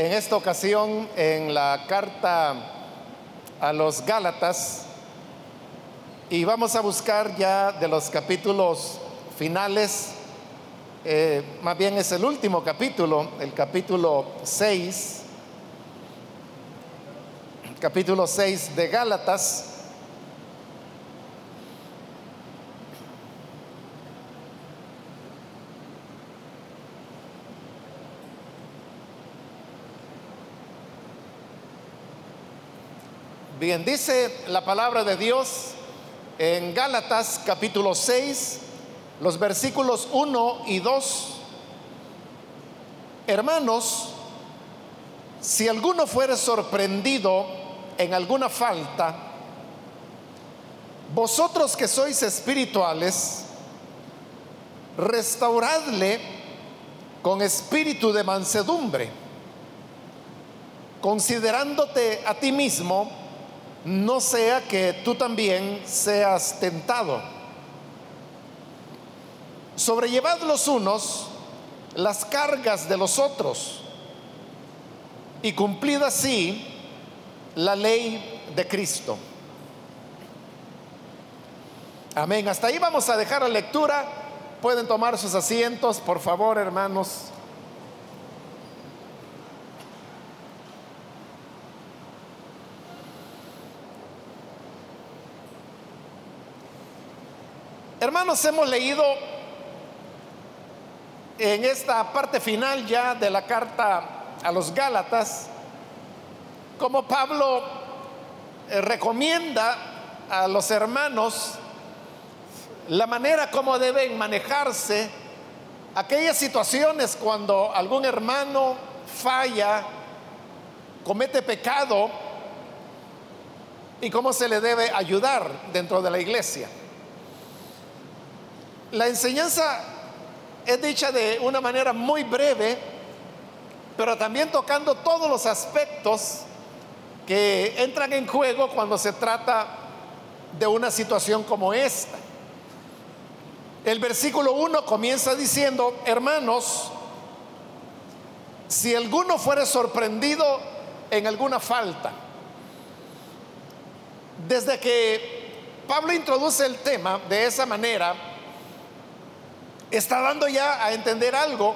en esta ocasión en la carta a los Gálatas y vamos a buscar ya de los capítulos finales, eh, más bien es el último capítulo, el capítulo 6, capítulo 6 de Gálatas. Bien, dice la palabra de Dios en Gálatas capítulo 6, los versículos 1 y 2. Hermanos, si alguno fuere sorprendido en alguna falta, vosotros que sois espirituales, restauradle con espíritu de mansedumbre, considerándote a ti mismo, no sea que tú también seas tentado. Sobrellevad los unos las cargas de los otros y cumplid así la ley de Cristo. Amén. Hasta ahí vamos a dejar la lectura. Pueden tomar sus asientos, por favor, hermanos. Hermanos, hemos leído en esta parte final ya de la carta a los Gálatas, como Pablo eh, recomienda a los hermanos la manera como deben manejarse aquellas situaciones cuando algún hermano falla, comete pecado y cómo se le debe ayudar dentro de la iglesia. La enseñanza es dicha de una manera muy breve, pero también tocando todos los aspectos que entran en juego cuando se trata de una situación como esta. El versículo 1 comienza diciendo, hermanos, si alguno fuere sorprendido en alguna falta, desde que Pablo introduce el tema de esa manera, está dando ya a entender algo,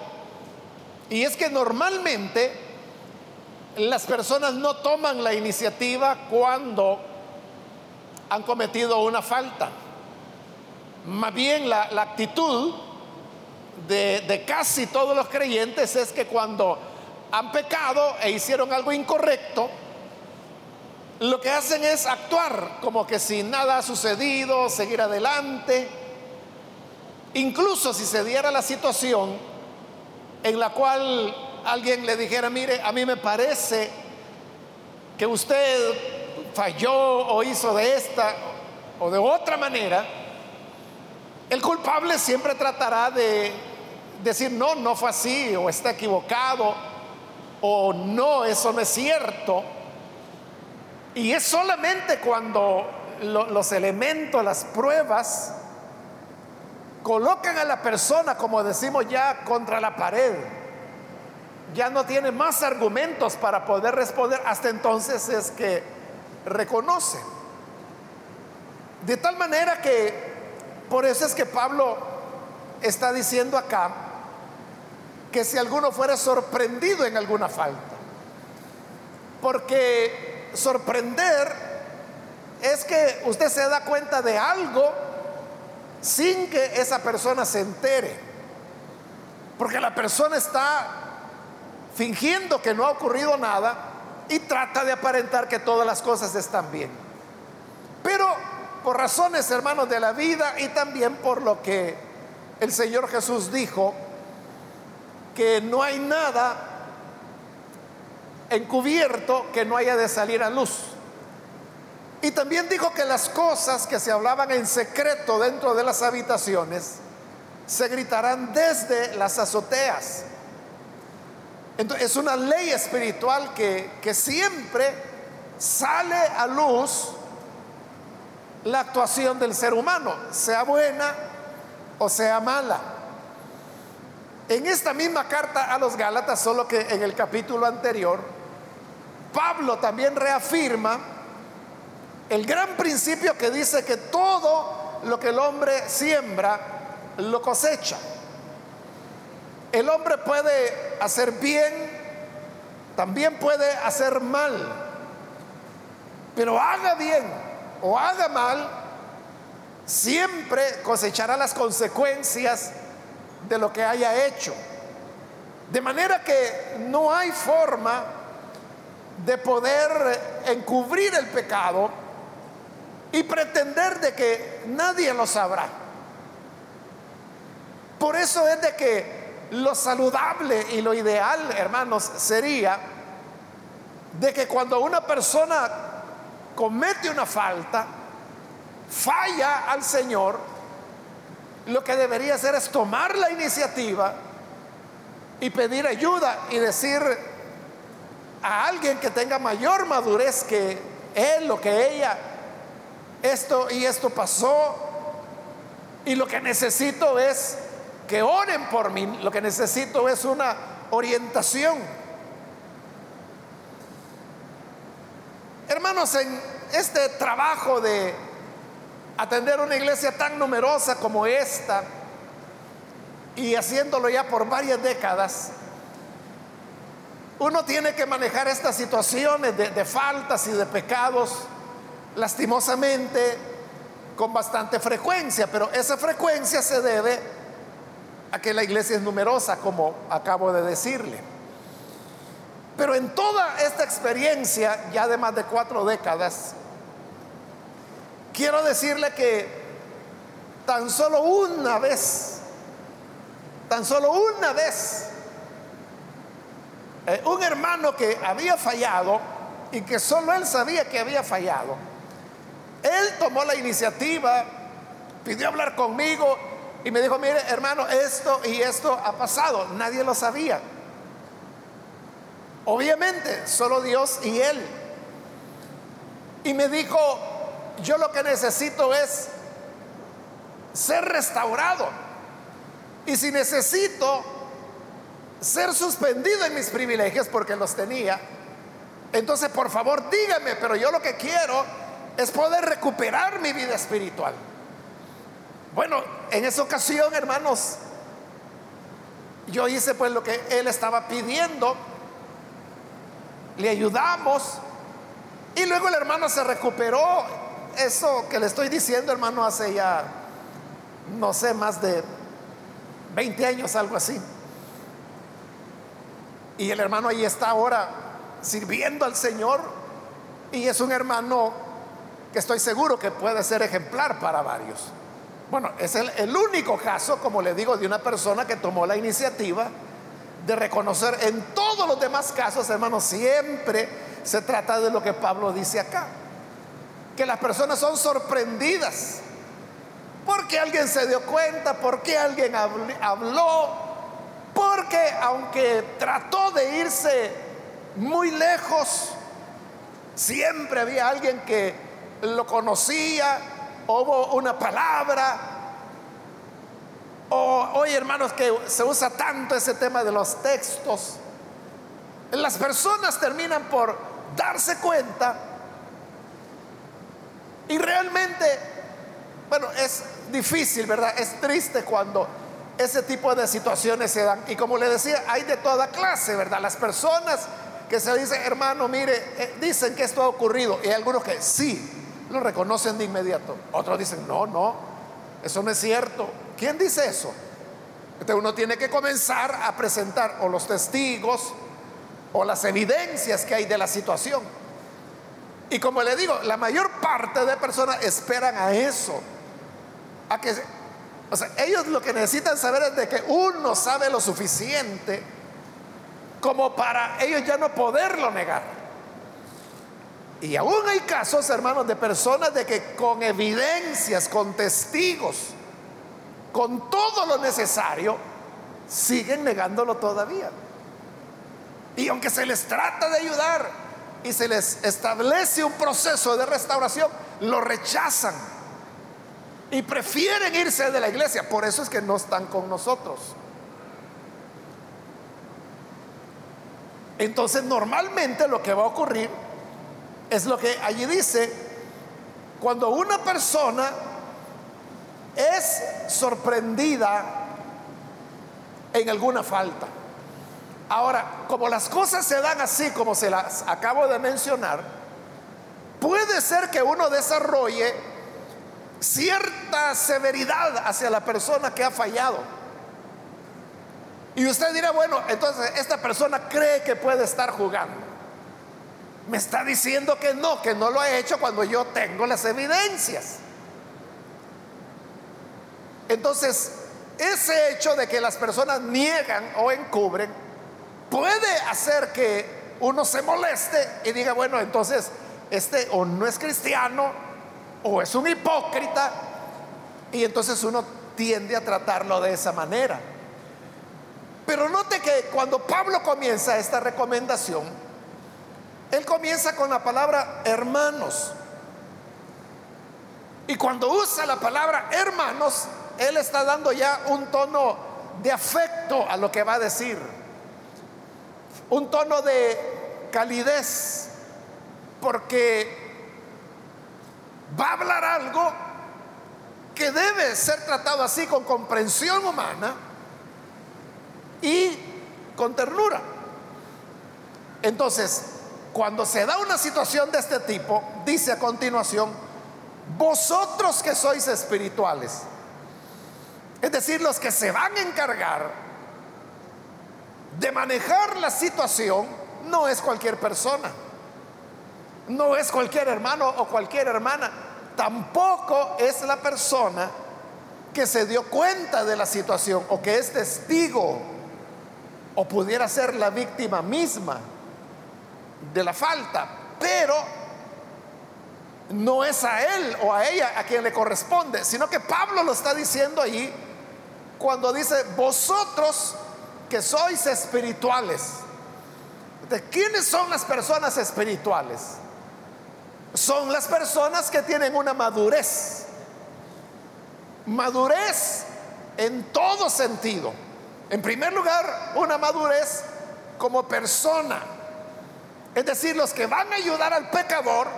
y es que normalmente las personas no toman la iniciativa cuando han cometido una falta. Más bien la, actitud de, de casi todos los creyentes es que cuando han pecado e hicieron algo incorrecto, lo que hacen es actuar como que si nada ha sucedido, seguir adelante Incluso si se diera la situación en la cual alguien le dijera, mire, a mí me parece que usted falló o hizo de esta o de otra manera, el culpable siempre tratará de decir, no, no fue así, o está equivocado, o no, eso no es cierto. Y es solamente cuando los elementos, las pruebas, colocan a la persona, como decimos ya, contra la pared. Ya no tiene más argumentos para poder responder. Hasta entonces es que reconoce. De tal manera que, por eso es que Pablo está diciendo acá, que si alguno fuera sorprendido en alguna falta. Porque sorprender es que usted se da cuenta de algo sin que esa persona se entere. Porque la persona está fingiendo que no ha ocurrido nada y trata de aparentar que todas las cosas están bien. Pero por razones, hermanos, de la vida y también por lo que el Señor Jesús dijo, que no hay nada encubierto que no haya de salir a luz. Y también dijo que las cosas que se hablaban en secreto dentro de las habitaciones se gritarán desde las azoteas. Entonces, es una ley espiritual que, que siempre sale a luz la actuación del ser humano, sea buena o sea mala. En esta misma carta a los Gálatas, solo que en el capítulo anterior, Pablo también reafirma el gran principio que dice que todo lo que el hombre siembra, lo cosecha. El hombre puede hacer bien, también puede hacer mal, pero haga bien o haga mal, siempre cosechará las consecuencias de lo que haya hecho. De manera que no hay forma de poder encubrir el pecado y pretender de que nadie lo sabrá. Por eso es de que lo saludable y lo ideal, hermanos, sería de que cuando una persona comete una falta, falla al Señor, lo que debería hacer es tomar la iniciativa y pedir ayuda y decir a alguien que tenga mayor madurez que él o que ella, esto y esto pasó y lo que necesito es que oren por mí, lo que necesito es una orientación. Hermanos, en este trabajo de atender una iglesia tan numerosa como esta y haciéndolo ya por varias décadas, uno tiene que manejar estas situaciones de, de faltas y de pecados lastimosamente con bastante frecuencia, pero esa frecuencia se debe a que la iglesia es numerosa, como acabo de decirle. Pero en toda esta experiencia, ya de más de cuatro décadas, quiero decirle que tan solo una vez, tan solo una vez, eh, un hermano que había fallado y que solo él sabía que había fallado, él tomó la iniciativa, pidió hablar conmigo y me dijo, mire hermano, esto y esto ha pasado, nadie lo sabía. Obviamente, solo Dios y él. Y me dijo, yo lo que necesito es ser restaurado. Y si necesito ser suspendido en mis privilegios porque los tenía, entonces por favor dígame, pero yo lo que quiero es poder recuperar mi vida espiritual. Bueno, en esa ocasión, hermanos, yo hice pues lo que él estaba pidiendo, le ayudamos y luego el hermano se recuperó eso que le estoy diciendo, hermano, hace ya, no sé, más de 20 años, algo así. Y el hermano ahí está ahora sirviendo al Señor. Y es un hermano que estoy seguro que puede ser ejemplar para varios. Bueno, es el, único caso, como le digo, de una persona que tomó la iniciativa de reconocer en todos los demás casos, hermano, siempre se trata de lo que Pablo dice acá que las personas son sorprendidas porque alguien se dio cuenta, porque alguien habló, porque aunque trató de irse muy lejos, siempre había alguien que lo conocía, hubo una palabra. O hoy, hermanos, que se usa tanto ese tema de los textos, las personas terminan por darse cuenta y realmente, bueno, es difícil, ¿verdad? Es triste cuando ese tipo de situaciones se dan. Y como le decía, hay de toda clase, ¿verdad? Las personas que se dicen, hermano, mire, eh, dicen que esto ha ocurrido. Y hay algunos que sí, lo reconocen de inmediato. Otros dicen, no, no, eso no es cierto. ¿Quién dice eso? Entonces uno tiene que comenzar a presentar o los testigos o las evidencias que hay de la situación. Y como le digo, la mayor parte de personas esperan a eso. A que, ellos lo que necesitan saber es de que uno sabe lo suficiente como para ellos ya no poderlo negar. Y aún hay casos, hermanos, de personas de que con evidencias, con testigos, con todo lo necesario, siguen negándolo todavía. Y aunque se les trata de ayudar, y se les establece un proceso de restauración, lo rechazan y prefieren irse de la iglesia. Por eso es que no están con nosotros. Entonces normalmente lo que va a ocurrir es lo que allí dice, cuando una persona es sorprendida en alguna falta. Ahora, como las cosas se dan así como se las acabo de mencionar, puede ser que uno desarrolle cierta severidad hacia la persona que ha fallado. Y usted dirá, bueno, entonces esta persona cree que puede estar jugando. Me está diciendo que no, que no lo ha hecho cuando yo tengo las evidencias. Entonces, ese hecho de que las personas niegan o encubren puede hacer que uno se moleste y diga, bueno, entonces este o no es cristiano o es un hipócrita y entonces uno tiende a tratarlo de esa manera. Pero note que cuando Pablo comienza esta recomendación, él comienza con la palabra hermanos. Y cuando usa la palabra hermanos, él está dando ya un tono de afecto a lo que va a decir. Un tono de calidez. Porque va a hablar algo que debe ser tratado así con comprensión humana y con ternura. Entonces, cuando se da una situación de este tipo, dice a continuación, vosotros que sois espirituales, es decir, los que se van a encargar de manejar la situación, no es cualquier persona, no es cualquier hermano o cualquier hermana, tampoco es la persona que se dio cuenta de la situación o que es testigo o pudiera ser la víctima misma de la falta, pero no es a él o a ella a quien le corresponde, sino que Pablo lo está diciendo ahí cuando dice, vosotros que sois espirituales. ¿De quiénes son las personas espirituales? Son las personas que tienen una madurez. Madurez en todo sentido. En primer lugar, una madurez como persona. Es decir, los que van a ayudar al pecador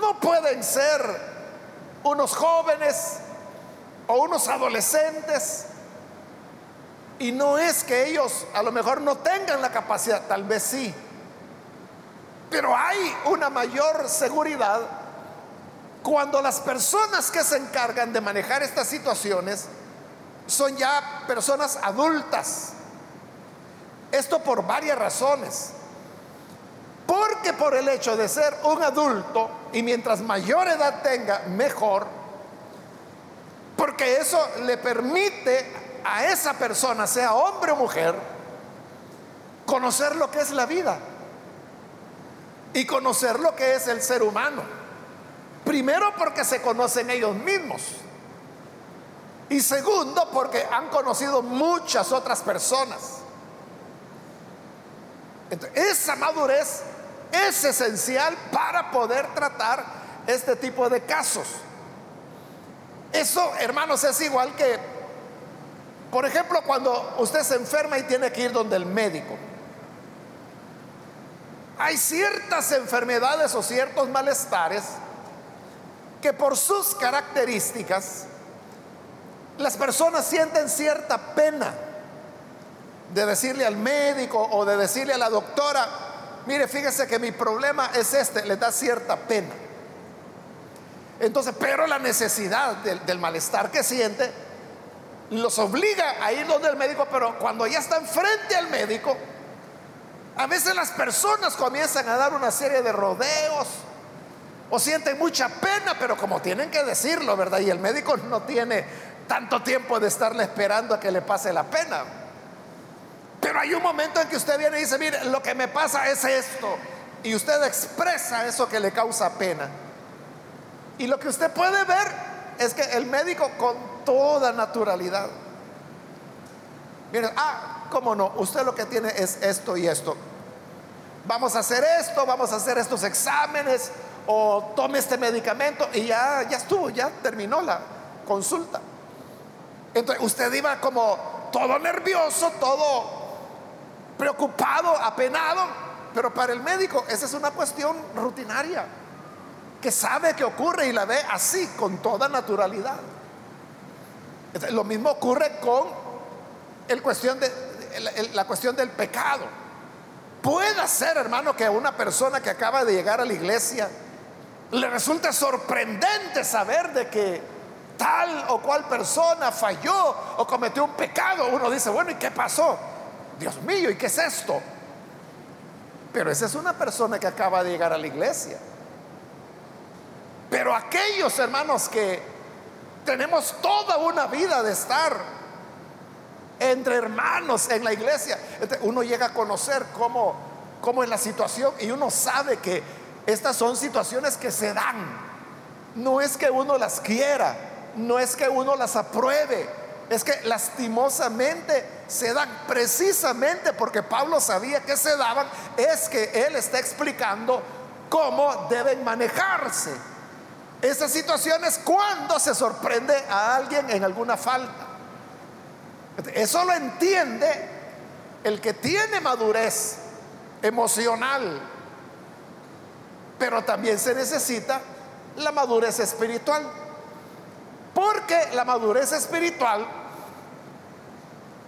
no pueden ser unos jóvenes o unos adolescentes. Y no es que ellos a lo mejor no tengan la capacidad, tal vez sí. Pero hay una mayor seguridad cuando las personas que se encargan de manejar estas situaciones son ya personas adultas. Esto por varias razones. Porque por el hecho de ser un adulto y mientras mayor edad tenga, mejor, porque eso le permite a esa persona, sea hombre o mujer, conocer lo que es la vida y conocer lo que es el ser humano. Primero porque se conocen ellos mismos. Y segundo, porque han conocido muchas otras personas. esa madurez es esencial para poder tratar este tipo de casos. Eso, hermanos, es igual que, por ejemplo, cuando usted se enferma y tiene que ir donde el médico. Hay ciertas enfermedades o ciertos malestares que por sus características las personas sienten cierta pena de decirle al médico o de decirle a la doctora, mire, fíjese que mi problema es este, le da cierta pena. Entonces, pero la necesidad del, del, malestar que siente los obliga a ir donde el médico, pero cuando ya están frente al médico, a veces las personas comienzan a dar una serie de rodeos o sienten mucha pena, pero como tienen que decirlo, ¿verdad? Y el médico no tiene tanto tiempo de estarle esperando a que le pase la pena. Pero hay un momento en que usted viene y dice, mire, lo que me pasa es esto. Y usted expresa eso que le causa pena. Y lo que usted puede ver es que el médico con toda naturalidad, mire, ah, cómo no, usted lo que tiene es esto y esto. Vamos a hacer esto, vamos a hacer estos exámenes o tome este medicamento y ya, ya estuvo, ya terminó la consulta. Entonces usted iba como todo nervioso, todo preocupado, apenado, pero para el médico esa es una cuestión rutinaria, que sabe que ocurre y la ve así, con toda naturalidad. Lo mismo ocurre con la cuestión del pecado. Puede ser, hermano, que a una persona que acaba de llegar a la iglesia le resulte sorprendente saber de que tal o cual persona falló o cometió un pecado. Uno dice, bueno, ¿y qué pasó? Dios mío, ¿y qué es esto? Pero esa es una persona que acaba de llegar a la iglesia. Pero aquellos hermanos que tenemos toda una vida de estar entre hermanos en la iglesia, uno llega a conocer cómo, cómo es la situación y uno sabe que estas son situaciones que se dan. No es que uno las quiera, no es que uno las apruebe, es que lastimosamente se dan precisamente porque Pablo sabía que se daban, es que él está explicando cómo deben manejarse esas situaciones cuando se sorprende a alguien en alguna falta. Eso lo entiende el que tiene madurez emocional, pero también se necesita la madurez espiritual. Porque la madurez espiritual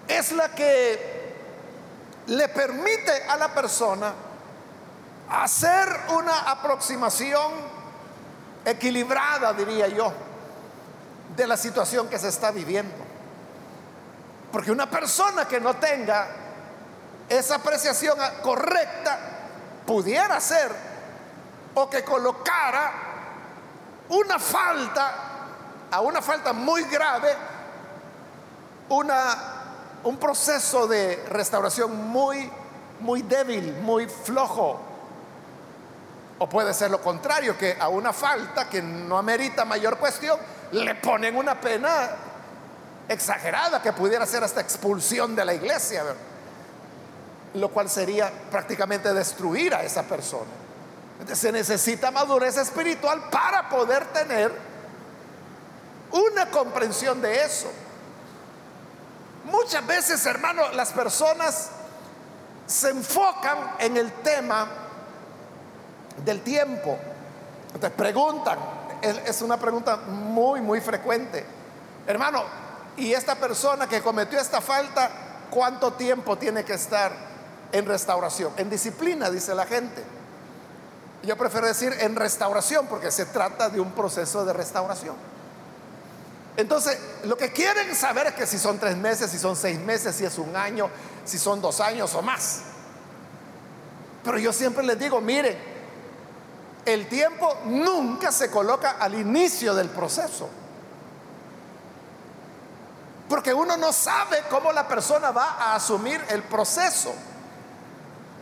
es la que le permite a la persona hacer una aproximación equilibrada, diría yo, de la situación que se está viviendo. Porque una persona que no tenga esa apreciación correcta pudiera ser o que colocara una falta, a una falta muy grave, una, un proceso de restauración muy, muy débil, muy flojo. O puede ser lo contrario, que a una falta que no amerita mayor cuestión, le ponen una pena exagerada que pudiera ser hasta expulsión de la iglesia, lo cual sería prácticamente destruir a esa persona. Se necesita madurez espiritual para poder tener una comprensión de eso. Muchas veces, hermano, las personas se enfocan en el tema del tiempo. Te preguntan, es una pregunta muy, muy frecuente. Hermano, ¿y esta persona que cometió esta falta, cuánto tiempo tiene que estar en restauración? En disciplina, dice la gente. Yo prefiero decir en restauración porque se trata de un proceso de restauración. Entonces, lo que quieren saber es que si son tres meses, si son seis meses, si es un año, si son dos años o más. Pero yo siempre les digo, miren, el tiempo nunca se coloca al inicio del proceso. Porque uno no sabe cómo la persona va a asumir el proceso.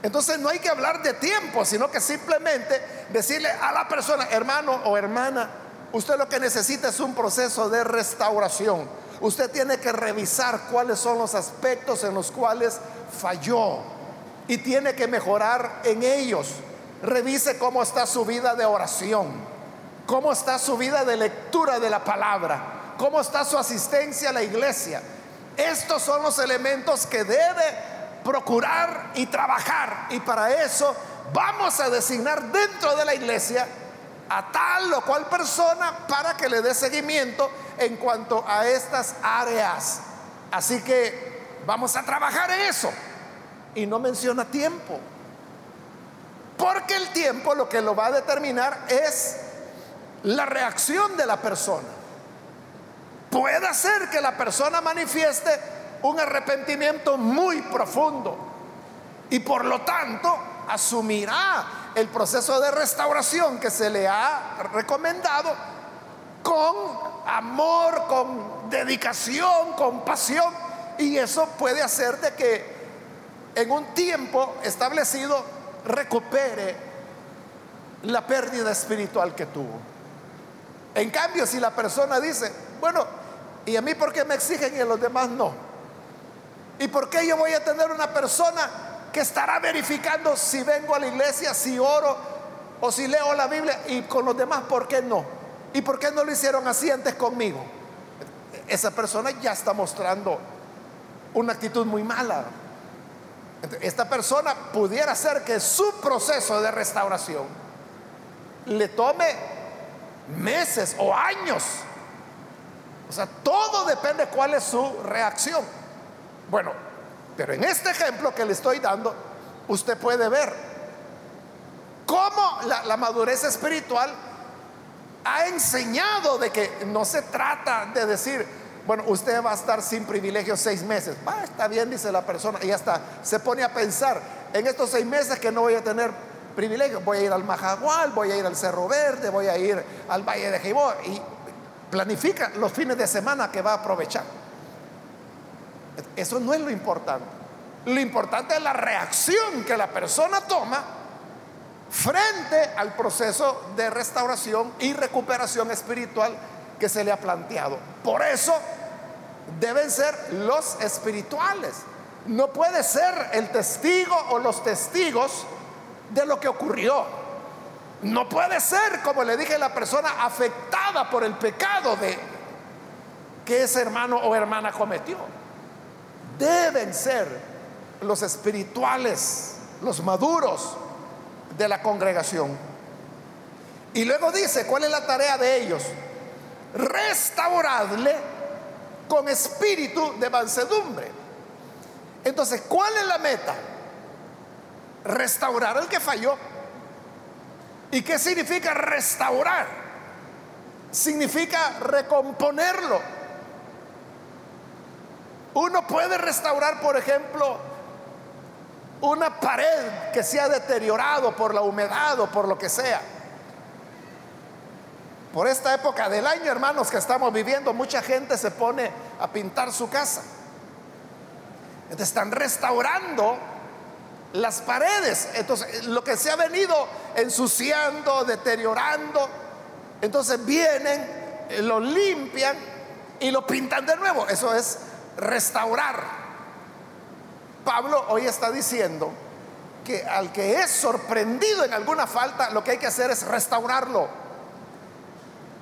Entonces no hay que hablar de tiempo, sino que simplemente decirle a la persona, hermano o hermana, usted lo que necesita es un proceso de restauración. Usted tiene que revisar cuáles son los aspectos en los cuales falló y tiene que mejorar en ellos. Revise cómo está su vida de oración, cómo está su vida de lectura de la palabra, cómo está su asistencia a la iglesia. Estos son los elementos que debe procurar y trabajar. Y para eso vamos a designar dentro de la iglesia a tal o cual persona para que le dé seguimiento en cuanto a estas áreas. Así que vamos a trabajar en eso. Y no menciona tiempo. Porque el tiempo lo que lo va a determinar es la reacción de la persona. Puede ser que la persona manifieste un arrepentimiento muy profundo y por lo tanto asumirá el proceso de restauración que se le ha recomendado con amor, con dedicación, con pasión y eso puede hacer de que en un tiempo establecido recupere la pérdida espiritual que tuvo. En cambio, si la persona dice, bueno, ¿y a mí por qué me exigen y a los demás no? ¿Y por qué yo voy a tener una persona que estará verificando si vengo a la iglesia, si oro o si leo la Biblia y con los demás, ¿por qué no? ¿Y por qué no lo hicieron así antes conmigo? Esa persona ya está mostrando una actitud muy mala. Esta persona pudiera ser que su proceso de restauración le tome meses o años. O sea, todo depende cuál es su reacción. Bueno, pero en este ejemplo que le estoy dando, usted puede ver cómo la, madurez espiritual ha enseñado de que no se trata de decir, bueno, usted va a estar sin privilegios seis meses. Va, está bien, dice la persona, y hasta se pone a pensar, en estos seis meses que no voy a tener privilegios, voy a ir al Majagual, voy a ir al Cerro Verde, voy a ir al Valle de Jibó, y planifica los fines de semana que va a aprovechar. Eso no es lo importante. Lo importante es la reacción que la persona toma frente al proceso de restauración y recuperación espiritual que se le ha planteado. Por eso deben ser los espirituales. No puede ser el testigo o los testigos de lo que ocurrió. No puede ser, como le dije, la persona afectada por el pecado de que ese hermano o hermana cometió. Deben ser los espirituales, los maduros de la congregación. Y luego dice, ¿cuál es la tarea de ellos? Restaurarle con espíritu de mansedumbre. Entonces, ¿cuál es la meta? Restaurar al que falló. ¿Y qué significa restaurar? Significa recomponerlo. Uno puede restaurar, por ejemplo, una pared que se ha deteriorado por la humedad o por lo que sea. Por esta época del año, hermanos, que estamos viviendo, mucha gente se pone a pintar su casa. Están restaurando las paredes. Entonces, lo que se ha venido ensuciando, deteriorando, entonces vienen, lo limpian y lo pintan de nuevo. Eso es restaurar. Pablo hoy está diciendo que al que es sorprendido en alguna falta, lo que hay que hacer es restaurarlo.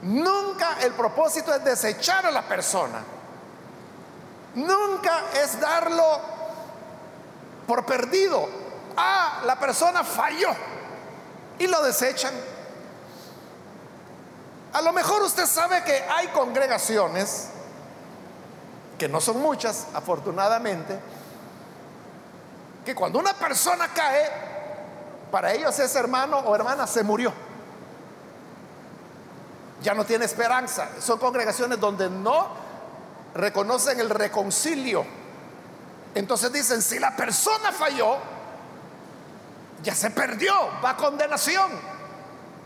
Nunca el propósito es desechar a la persona. Nunca es darlo por perdido. Ah, la persona falló y lo desechan. A lo mejor usted sabe que hay congregaciones, que no son muchas, afortunadamente, que cuando una persona cae, para ellos ese hermano o hermana se murió ya no tiene esperanza. Son congregaciones donde no reconocen el reconcilio. Entonces dicen, si la persona falló, ya se perdió, va a condenación.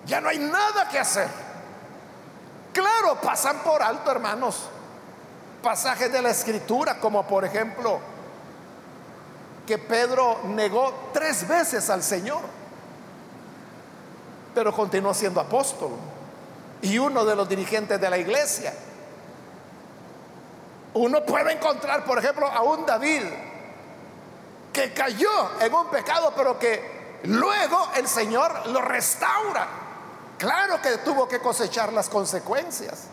Ya no hay nada que hacer. Claro, pasan por alto, hermanos, pasajes de la escritura, como por ejemplo, que Pedro negó tres veces al Señor, pero continuó siendo apóstol y uno de los dirigentes de la iglesia. Uno puede encontrar, por ejemplo, a un David que cayó en un pecado, pero que luego el Señor lo restaura. Claro que tuvo que cosechar las consecuencias,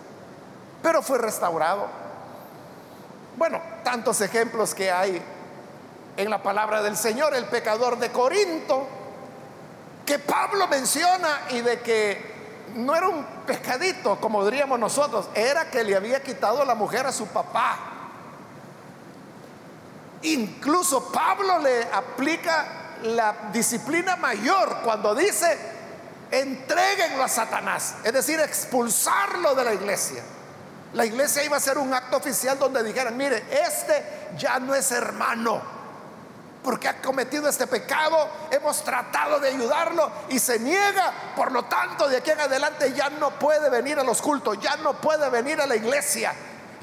pero fue restaurado. Bueno, tantos ejemplos que hay en la palabra del Señor, el pecador de Corinto, que Pablo menciona y de que no era un pescadito, como diríamos nosotros, era que le había quitado la mujer a su papá. Incluso Pablo le aplica la disciplina mayor cuando dice, entreguenlo a Satanás, es decir, expulsarlo de la iglesia. La iglesia iba a ser un acto oficial donde dijeran, mire, este ya no es hermano porque ha cometido este pecado, hemos tratado de ayudarlo y se niega, por lo tanto de aquí en adelante ya no puede venir a los cultos, ya no puede venir a la iglesia,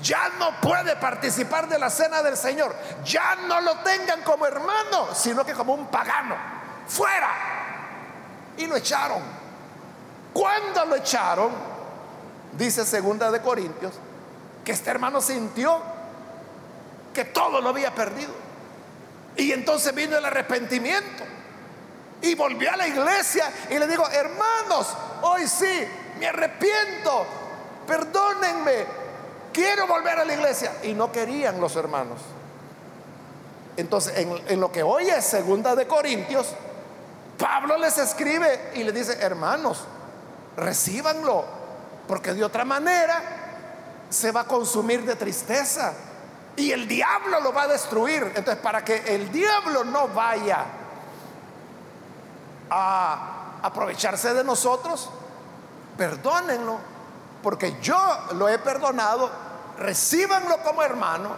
ya no puede participar de la cena del Señor, ya no lo tengan como hermano, sino que como un pagano, fuera. Y lo echaron. Cuando lo echaron, dice segunda de Corintios, que este hermano sintió que todo lo había perdido y entonces vino el arrepentimiento. Y volvió a la iglesia y le digo, hermanos, hoy sí, me arrepiento, perdónenme, quiero volver a la iglesia. Y no querían los hermanos. Entonces, en, lo que hoy es segunda de Corintios, Pablo les escribe y les dice, hermanos, recíbanlo, porque de otra manera se va a consumir de tristeza y el diablo lo va a destruir. Entonces, para que el diablo no vaya a aprovecharse de nosotros, perdónenlo, porque yo lo he perdonado, recíbanlo como hermano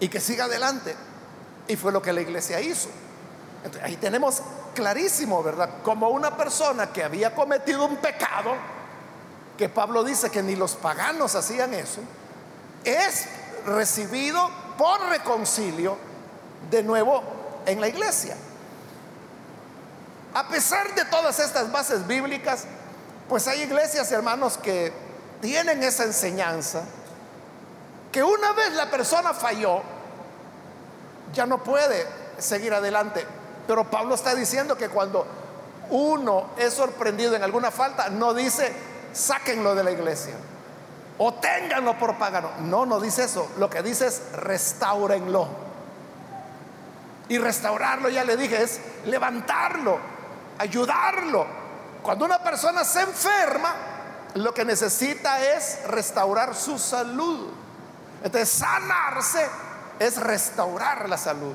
y que siga adelante. Y fue lo que la iglesia hizo. ahí tenemos clarísimo, ¿verdad? Como una persona que había cometido un pecado, que Pablo dice que ni los paganos hacían eso, es recibido por reconcilio de nuevo en la iglesia. A pesar de todas estas bases bíblicas, pues hay iglesias, hermanos, que tienen esa enseñanza, que una vez la persona falló, ya no puede seguir adelante. Pero Pablo está diciendo que cuando uno es sorprendido en alguna falta, no dice, sáquenlo de la iglesia o ténganlo por pagano. No, no dice eso. Lo que dice es restáurenlo. Y restaurarlo, ya le dije, es levantarlo, ayudarlo. Cuando una persona se enferma, lo que necesita es restaurar su salud. Entonces, sanarse es restaurar la salud.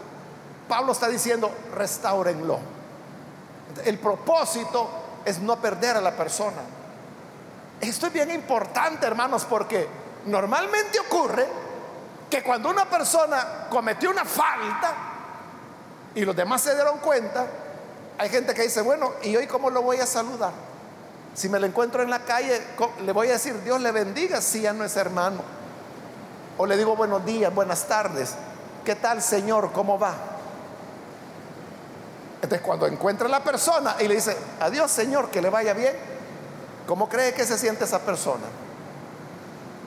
Pablo está diciendo, restáurenlo. El propósito es no perder a la persona. Esto es bien importante, hermanos, porque normalmente ocurre que cuando una persona cometió una falta y los demás se dieron cuenta, hay gente que dice, bueno, ¿y hoy cómo lo voy a saludar? Si me lo encuentro en la calle, le voy a decir, Dios le bendiga si ya no es hermano. O le digo buenos días, buenas tardes. ¿Qué tal, Señor? ¿Cómo va? Entonces, cuando encuentra a la persona y le dice, adiós, Señor, que le vaya bien, ¿Cómo cree que se siente esa persona?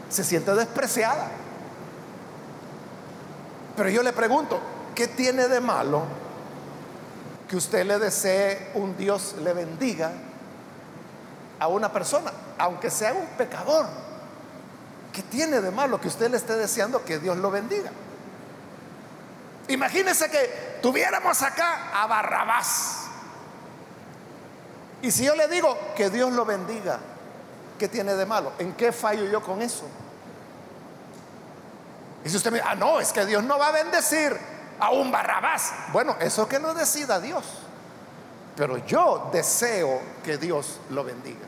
Se siente despreciada. Pero yo le pregunto, ¿qué tiene de malo que usted le desee un Dios le bendiga a una persona, aunque sea un pecador? ¿Qué tiene de malo que usted le esté deseando que Dios lo bendiga? Imagínese que tuviéramos acá a Barrabás y si yo le digo que Dios lo bendiga, ¿qué tiene de malo? ¿En qué fallo yo con eso? Y si usted me dice, ah, no, es que Dios no va a bendecir a un barrabás. Bueno, eso que lo decida Dios. Pero yo deseo que Dios lo bendiga.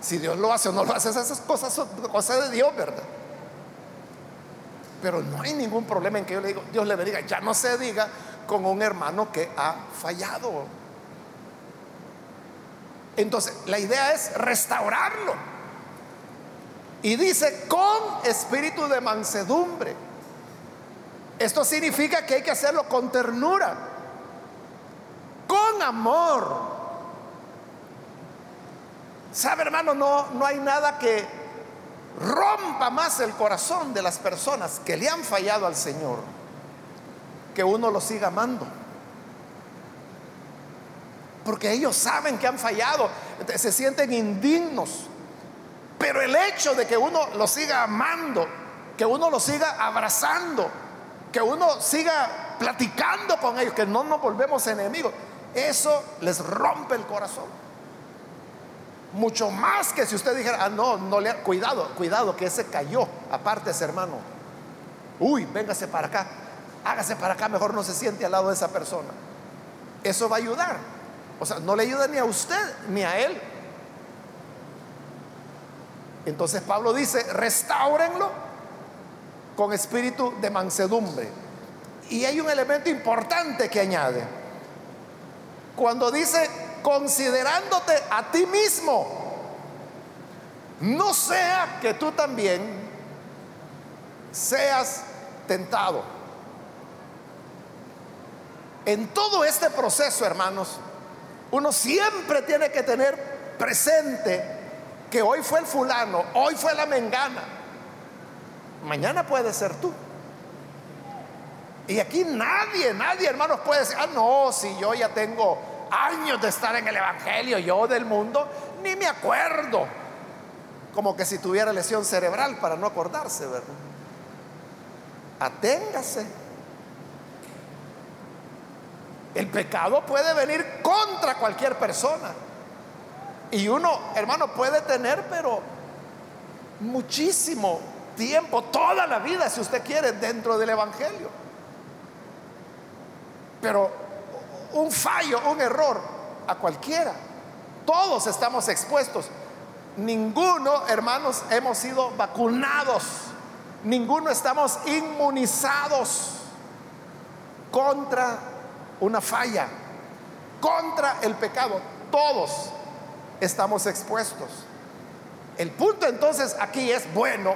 Si Dios lo hace o no lo hace, esas cosas son cosas de Dios, ¿verdad? Pero no hay ningún problema en que yo le digo, Dios le bendiga. Ya no se diga con un hermano que ha fallado. Entonces, la idea es restaurarlo. Y dice, con espíritu de mansedumbre. Esto significa que hay que hacerlo con ternura, con amor. ¿Sabe, hermano? No, no hay nada que rompa más el corazón de las personas que le han fallado al Señor que uno lo siga amando porque ellos saben que han fallado, se sienten indignos. Pero el hecho de que uno lo siga amando, que uno lo siga abrazando, que uno siga platicando con ellos, que no nos volvemos enemigos, eso les rompe el corazón. Mucho más que si usted dijera, ah, no, no le, cuidado, cuidado, que ese cayó, aparte ese hermano. Uy, véngase para acá, hágase para acá, mejor no se siente al lado de esa persona. Eso va a ayudar. O sea, no le ayuda ni a usted ni a él. Entonces Pablo dice, restáurenlo con espíritu de mansedumbre. Y hay un elemento importante que añade. Cuando dice, considerándote a ti mismo, no sea que tú también seas tentado. En todo este proceso, hermanos, uno siempre tiene que tener presente que hoy fue el fulano, hoy fue la mengana, mañana puede ser tú. Y aquí nadie, nadie, hermanos, puede decir, ah, no, si yo ya tengo años de estar en el Evangelio, yo del mundo, ni me acuerdo. Como que si tuviera lesión cerebral para no acordarse, ¿verdad? Aténgase. El pecado puede venir contra cualquier persona. Y uno, hermano, puede tener, pero muchísimo tiempo, toda la vida, si usted quiere, dentro del Evangelio. Pero un fallo, un error a cualquiera. Todos estamos expuestos. Ninguno, hermanos, hemos sido vacunados. Ninguno estamos inmunizados contra una falla, contra el pecado. Todos estamos expuestos. El punto entonces aquí es, bueno,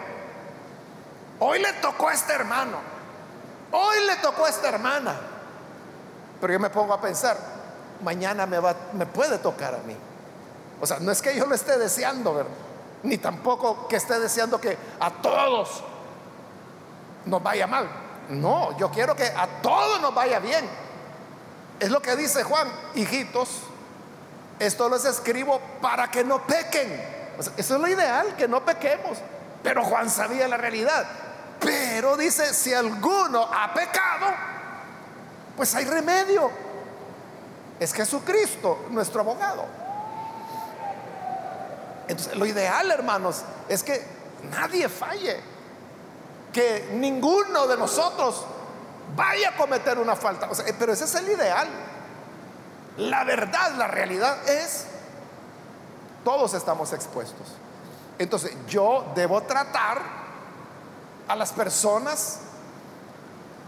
hoy le tocó a este hermano, hoy le tocó a esta hermana, pero yo me pongo a pensar, mañana me, va, me puede tocar a mí. O sea, no es que yo lo esté deseando, ni tampoco que esté deseando que a todos nos vaya mal. No, yo quiero que a todos nos vaya bien. Es lo que dice Juan, hijitos, esto les escribo para que no pequen. eso es lo ideal, que no pequemos. Pero Juan sabía la realidad. Pero dice, si alguno ha pecado, pues hay remedio. Es Jesucristo, nuestro abogado. Entonces, lo ideal, hermanos, es que nadie falle. Que ninguno de nosotros vaya a cometer una falta. pero ese es el ideal. La verdad, la realidad es, todos estamos expuestos. Entonces yo debo tratar a las personas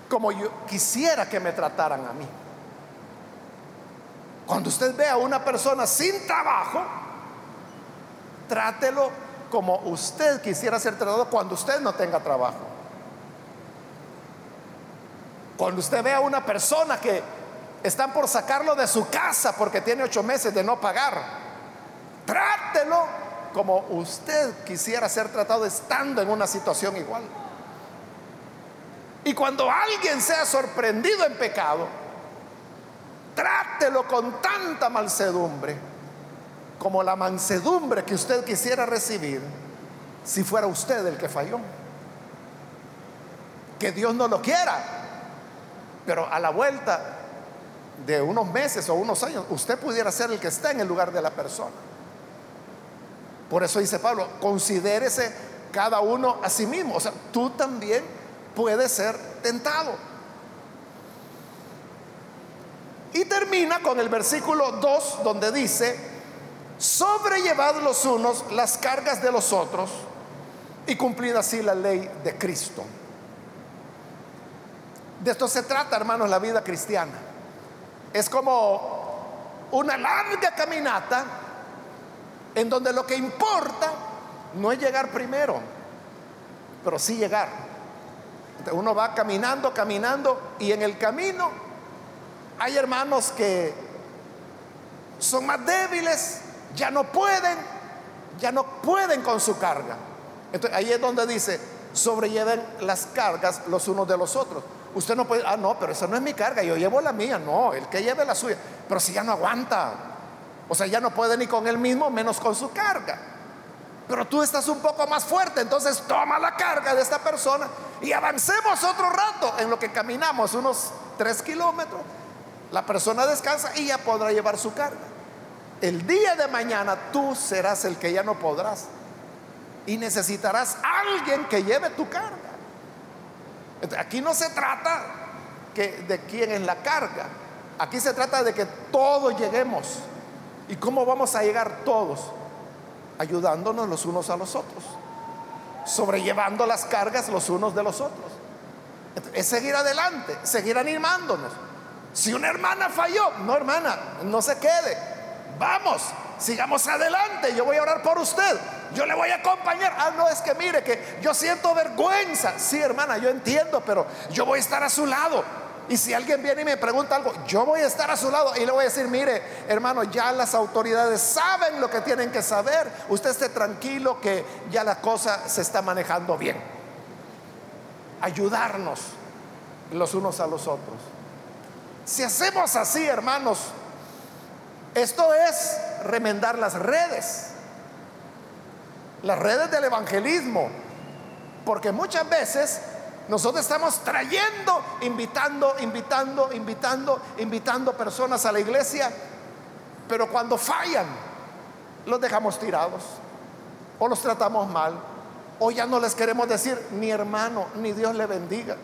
como yo quisiera que me trataran a mí. Cuando usted ve a una persona sin trabajo, trátelo como usted quisiera ser tratado cuando usted no tenga trabajo. Cuando usted ve a una persona que están por sacarlo de su casa porque tiene ocho meses de no pagar. Trátelo como usted quisiera ser tratado estando en una situación igual. Y cuando alguien sea sorprendido en pecado, trátelo con tanta mansedumbre como la mansedumbre que usted quisiera recibir si fuera usted el que falló. Que Dios no lo quiera, pero a la vuelta de unos meses o unos años, usted pudiera ser el que está en el lugar de la persona. Por eso dice Pablo, considérese cada uno a sí mismo. O sea, tú también puedes ser tentado. Y termina con el versículo 2 donde dice, sobrellevad los unos las cargas de los otros y cumplid así la ley de Cristo. De esto se trata, hermanos, la vida cristiana. Es como una larga caminata en donde lo que importa no es llegar primero, pero sí llegar. uno va caminando, caminando y en el camino hay hermanos que son más débiles, ya no pueden, ya no pueden con su carga. Entonces ahí es donde dice, sobrelleven las cargas los unos de los otros. Usted no puede, ah, no, pero esa no es mi carga, yo llevo la mía, no, el que lleve la suya. Pero si ya no aguanta, o sea, ya no puede ni con él mismo, menos con su carga. Pero tú estás un poco más fuerte, entonces toma la carga de esta persona y avancemos otro rato en lo que caminamos, unos tres kilómetros. La persona descansa y ya podrá llevar su carga. El día de mañana tú serás el que ya no podrás y necesitarás alguien que lleve tu carga. Aquí no se trata de quién es la carga. Aquí se trata de que todos lleguemos. ¿Y cómo vamos a llegar todos? Ayudándonos los unos a los otros. Sobrellevando las cargas los unos de los otros. Es seguir adelante, seguir animándonos. Si una hermana falló, no hermana, no se quede. Vamos, sigamos adelante. Yo voy a orar por usted yo le voy a acompañar. Ah, no, es que mire que yo siento vergüenza. Sí, hermana, yo entiendo, pero yo voy a estar a su lado. Y si alguien viene y me pregunta algo, yo voy a estar a su lado y le voy a decir, mire, hermano, ya las autoridades saben lo que tienen que saber. Usted esté tranquilo que ya la cosa se está manejando bien. Ayudarnos los unos a los otros. Si hacemos así, hermanos, esto es remendar las redes las redes del evangelismo, porque muchas veces Nosotros estamos trayendo, invitando, invitando, invitando, invitando personas a la iglesia, pero cuando fallan, los dejamos tirados o los tratamos mal o ya no les queremos decir ni hermano, ni Dios le bendiga.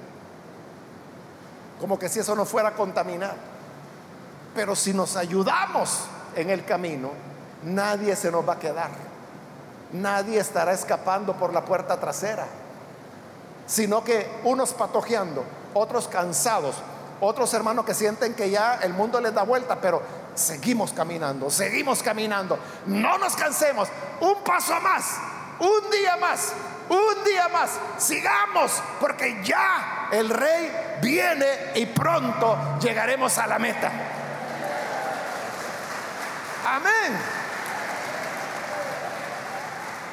Como que si eso no fuera a contaminar. Pero si nos ayudamos en el camino, nadie se nos va a quedar. Nadie estará escapando por la puerta trasera sino que unos patojeando, otros cansados, otros hermanos que sienten que ya el mundo les da vuelta, pero seguimos caminando, seguimos caminando, no nos cansemos, un paso más, un día más, un día más, sigamos, porque ya el rey viene y pronto llegaremos a la meta. Amén.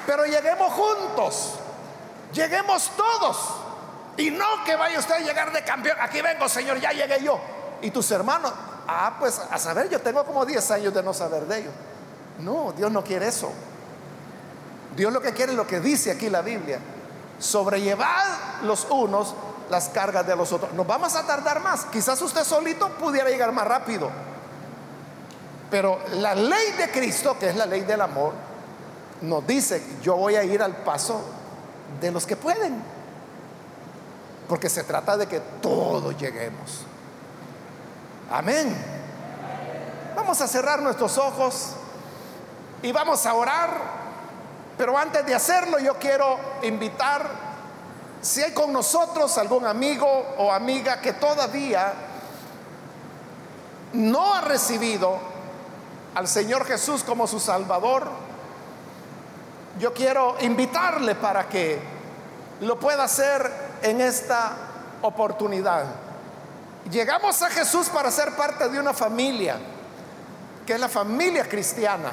Pero lleguemos juntos. Lleguemos todos. Y no que vaya usted a llegar de campeón. Aquí vengo, Señor, ya llegué yo. Y tus hermanos, ah, pues a saber, yo tengo como 10 años de no saber de ellos. No, Dios no quiere eso. Dios lo que quiere es lo que dice aquí la Biblia. Sobrellevad los unos las cargas de los otros. Nos vamos a tardar más. Quizás usted solito pudiera llegar más rápido. Pero la ley de Cristo, que es la ley del amor, nos dice, yo voy a ir al paso de los que pueden. Porque se trata de que todos lleguemos. Amén. Vamos a cerrar nuestros ojos y vamos a orar. Pero antes de hacerlo yo quiero invitar, si hay con nosotros algún amigo o amiga que todavía no ha recibido al Señor Jesús como su Salvador, yo quiero invitarle para que lo pueda hacer en esta oportunidad. Llegamos a Jesús para ser parte de una familia, que es la familia cristiana.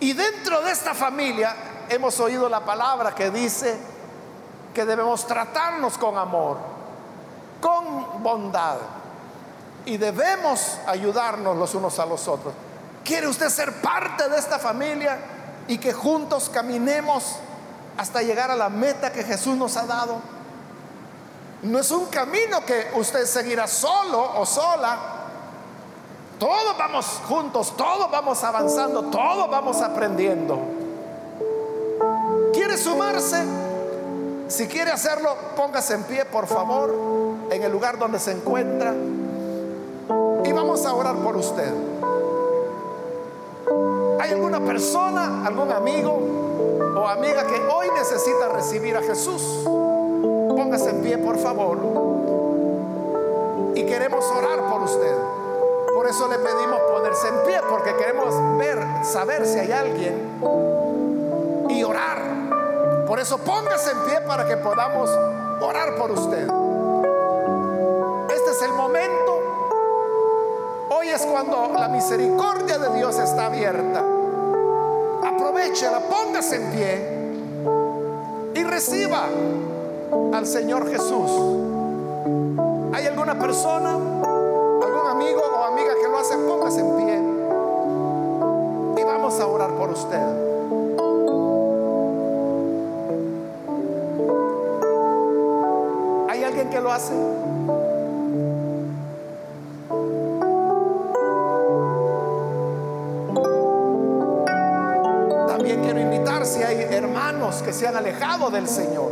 Y dentro de esta familia hemos oído la palabra que dice que debemos tratarnos con amor, con bondad, y debemos ayudarnos los unos a los otros. ¿Quiere usted ser parte de esta familia? y que juntos caminemos hasta llegar a la meta que Jesús nos ha dado. No es un camino que usted seguirá solo o sola. Todos vamos juntos, todos vamos avanzando, todos vamos aprendiendo. ¿Quiere sumarse? Si quiere hacerlo, póngase en pie, por favor, en el lugar donde se encuentra. Y vamos a orar por usted. ¿Hay alguna persona, algún amigo o amiga que hoy necesita recibir a Jesús? Póngase en pie, por favor. Y queremos orar por usted. Por eso le pedimos ponerse en pie, porque queremos ver, saber si hay alguien y orar. Por eso póngase en pie para que podamos orar por usted. Cuando la misericordia de Dios está abierta. Aprovechela, póngase en pie y reciba al Señor Jesús. ¿Hay alguna persona, algún amigo o amiga que lo hace? Póngase en pie y vamos a orar por usted. ¿Hay alguien que lo hace? Se han alejado del Señor.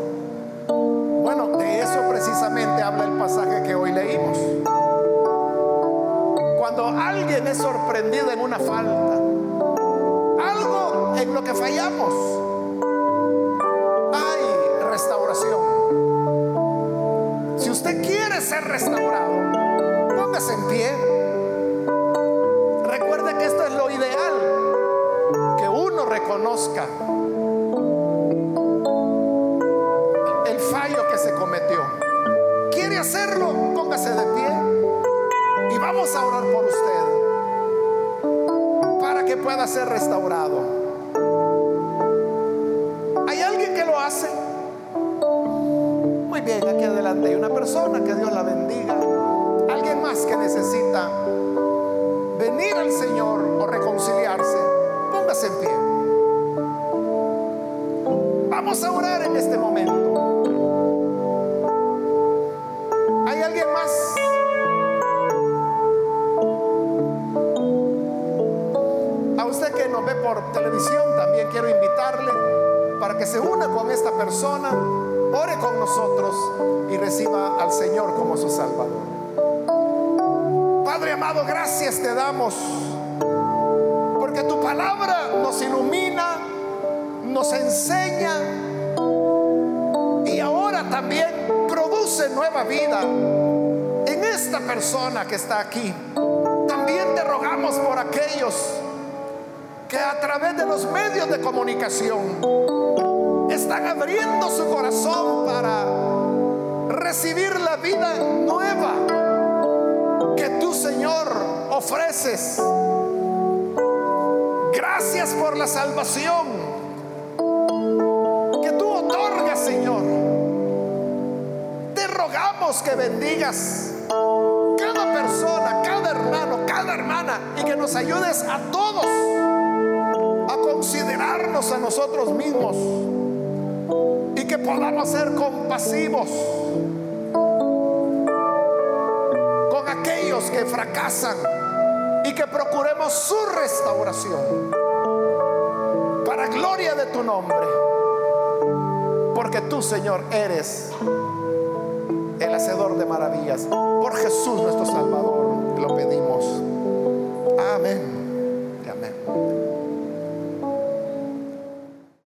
Bueno, de eso precisamente habla el pasaje que hoy leímos. Cuando alguien es sorprendido en una falta, algo en lo que fallamos, hay restauración. Si usted quiere ser restaurado, póngase en pie. Recuerde que esto es lo ideal, que uno reconozca pueda ser restaurado. Nos ilumina, nos enseña y ahora también produce nueva vida en esta persona que está aquí. También te rogamos por aquellos que a través de los medios de comunicación están abriendo su corazón para recibir la vida nueva que tú, Señor, ofreces. Gracias por la salvación que tú otorgas, Señor. Te rogamos que bendigas cada persona, cada hermano, cada hermana y que nos ayudes a todos considerarnos a nosotros mismos y que podamos ser compasivos con aquellos que fracasan y que procuremos su restauración para gloria de tu nombre. Porque tú, Señor, eres el hacedor de maravillas. Por Jesús nuestro Salvador lo pedimos. Amén. Amén.